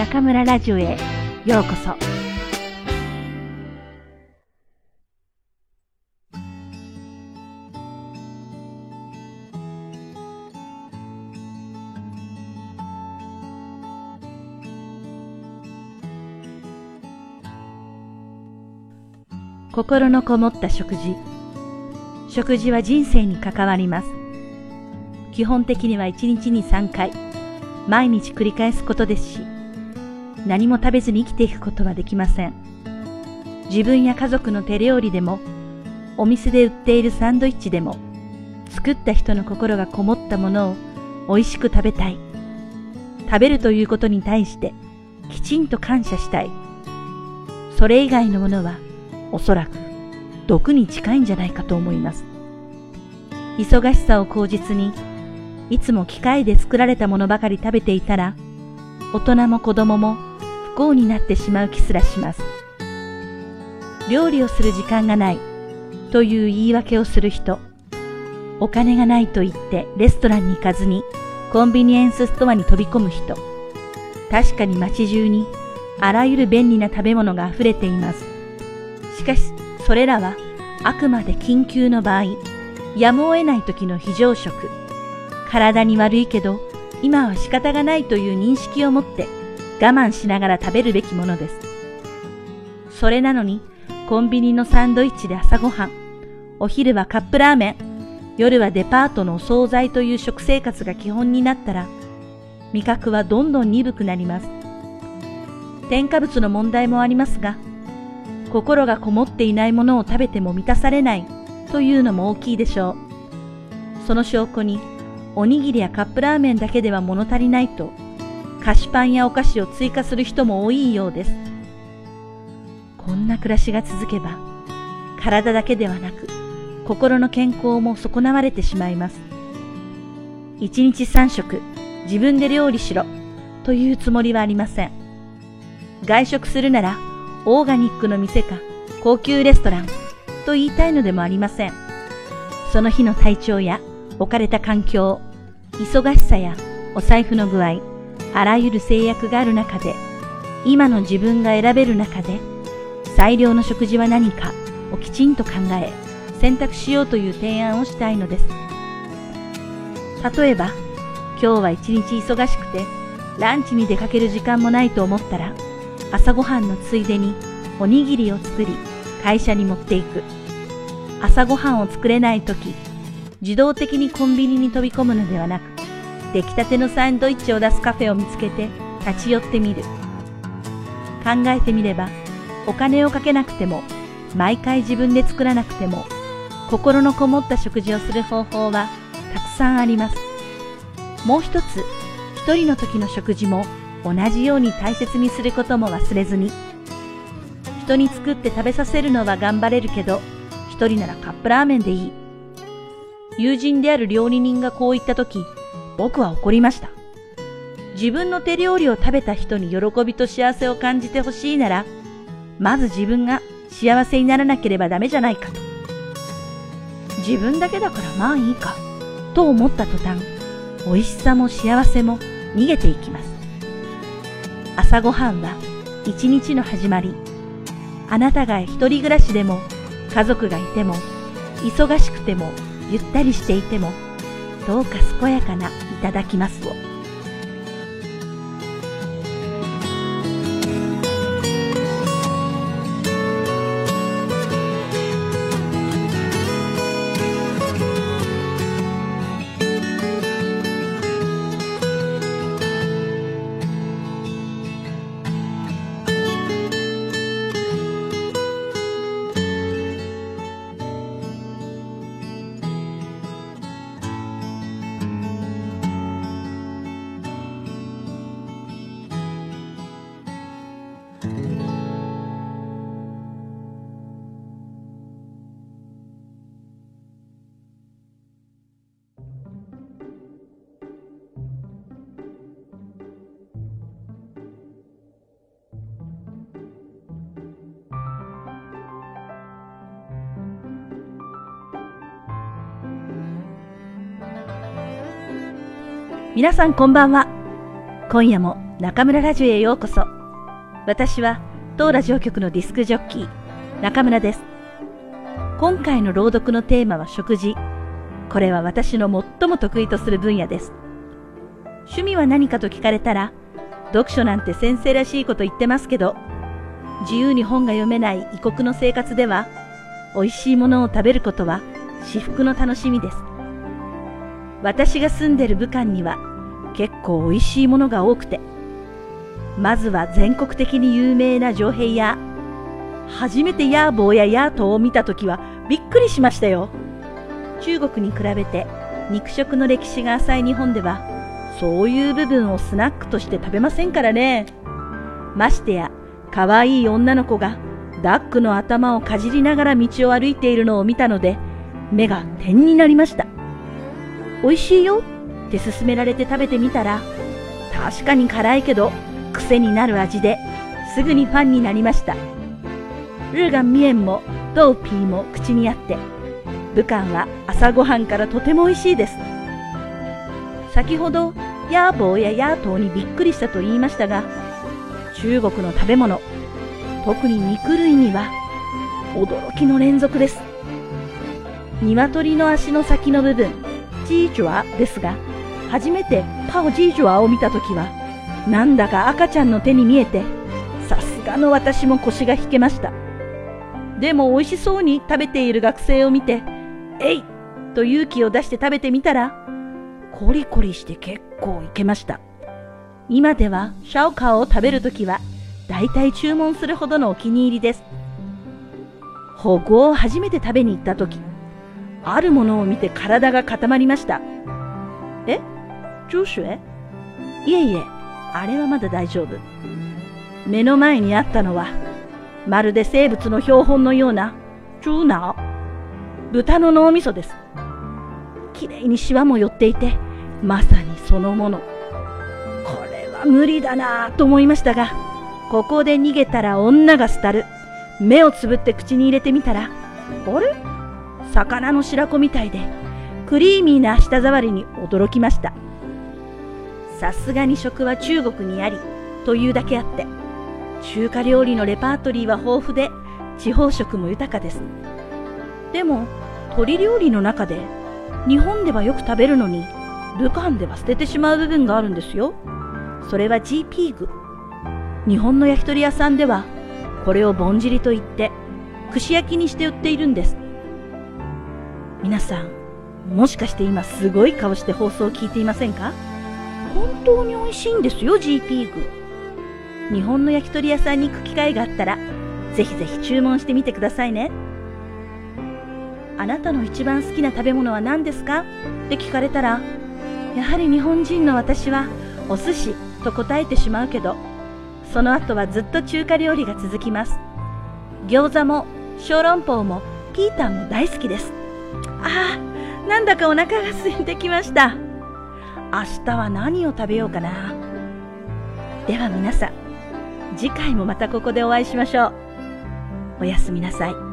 中村ラジオへようこそ。心のこもった食事。食事は人生に関わります。基本的には1日に3回、毎日繰り返すことですし、何も食べずに生きていくことはできません。自分や家族の手料理でも、お店で売っているサンドイッチでも、作った人の心がこもったものを美味しく食べたい。食べるということに対してきちんと感謝したい。それ以外のものはおそらく毒に近いんじゃないかと思います。忙しさを口実にいつも機械で作られたものばかり食べていたら大人も子供も不幸になってしまう気すらします。料理をする時間がないという言い訳をする人、お金がないと言ってレストランに行かずにコンビニエンスストアに飛び込む人、確かに街中にあらゆる便利な食べ物が溢れています。しかし、それらはあくまで緊急の場合、やむを得ない時の非常食、体に悪いけど今は仕方がないという認識を持って我慢しながら食べるべきものです。それなのにコンビニのサンドイッチで朝ごはん、お昼はカップラーメン、夜はデパートのお惣菜という食生活が基本になったら味覚はどんどん鈍くなります。添加物の問題もありますが、心がこもっていないものを食べても満たされないというのも大きいでしょう。その証拠におにぎりやカップラーメンだけでは物足りないと、菓子パンやお菓子を追加する人も多いようです。こんな暮らしが続けば、体だけではなく、心の健康も損なわれてしまいます。一日三食、自分で料理しろ、というつもりはありません。外食するなら、オーガニックの店か、高級レストラン、と言いたいのでもありません。その日の体調や置かれた環境、忙しさやお財布の具合、あらゆる制約がある中で、今の自分が選べる中で、最良の食事は何かをきちんと考え、選択しようという提案をしたいのです。例えば、今日は一日忙しくて、ランチに出かける時間もないと思ったら、朝ごはんのついでにおにぎりを作り、会社に持っていく。朝ごはんを作れないとき、自動的にコンビニに飛び込むのではなく、出来たてのサンドイッチを出すカフェを見つけて立ち寄ってみる。考えてみれば、お金をかけなくても、毎回自分で作らなくても、心のこもった食事をする方法はたくさんあります。もう一つ、一人の時の食事も同じように大切にすることも忘れずに。人に作って食べさせるのは頑張れるけど、一人ならカップラーメンでいい。友人である料理人がこう言ったとき、僕は怒りました。自分の手料理を食べた人に喜びと幸せを感じてほしいなら、まず自分が幸せにならなければダメじゃないかと。自分だけだからまあいいか、と思った途端、美味しさも幸せも逃げていきます。朝ごはんは一日の始まり。あなたが一人暮らしでも、家族がいても、忙しくてもゆったりしていても、どうか健やかないただきますを。皆さんこんばんは。今夜も中村ラジオへようこそ。私は当ラジオ局のディスクジョッキー、中村です。今回の朗読のテーマは食事。これは私の最も得意とする分野です。趣味は何かと聞かれたら、読書なんて先生らしいこと言ってますけど、自由に本が読めない異国の生活では、美味しいものを食べることは至福の楽しみです。私が住んでる武漢には結構美味しいものが多くて、まずは全国的に有名な城兵や、初めてヤーボーやヤートを見た時はびっくりしましたよ。中国に比べて肉食の歴史が浅い日本では、そういう部分をスナックとして食べませんからね。ましてや、可愛い女の子がダックの頭をかじりながら道を歩いているのを見たので、目が点になりました。美味しいよって勧められて食べてみたら、確かに辛いけど癖になる味ですぐにファンになりました。ルーガンミエンもドーピーも口にあって、武漢は朝ごはんからとても美味しいです。先ほど、ヤーボーやヤートーにびっくりしたと言いましたが、中国の食べ物、特に肉類には驚きの連続です。鶏の足の先の部分、ジージュアですが、初めてパオジージュアを見たときは、なんだか赤ちゃんの手に見えて、さすがの私も腰が引けました。でも美味しそうに食べている学生を見て、えいと勇気を出して食べてみたら、コリコリして結構いけました。今ではシャオカオを食べるときは、大体注文するほどのお気に入りです。保護を初めて食べに行ったとき、あるものを見て体が固まりました。え？ジューシュエいえいえ、あれはまだ大丈夫。目の前にあったのは、まるで生物の標本のような、チューナオ。豚の脳みそです。きれいにシワも寄っていて、まさにそのもの。これは無理だなぁと思いましたが、ここで逃げたら女が廃る。目をつぶって口に入れてみたら、あれ？魚の白子みたいで、クリーミーな舌触りに驚きました。さすがに食は中国にあり、というだけあって、中華料理のレパートリーは豊富で、地方食も豊かです。でも、鶏料理の中で、日本ではよく食べるのに、武漢では捨ててしまう部分があるんですよ。それは G ピーグ。日本の焼き鳥屋さんでは、これをぼんじりと言って、串焼きにして売っているんです。皆さん、もしかして今すごい顔して放送を聞いていませんか？本当に美味しいんですよ、G ピーグ。日本の焼き鳥屋さんに行く機会があったら、ぜひぜひ注文してみてくださいね。あなたの一番好きな食べ物は何ですか？って聞かれたら、やはり日本人の私はお寿司と答えてしまうけど、その後はずっと中華料理が続きます。餃子も小籠包もピータンも大好きです。あ、なんだかお腹が空いてきました。明日は何を食べようかな。では皆さん、次回もまたここでお会いしましょう。おやすみなさい。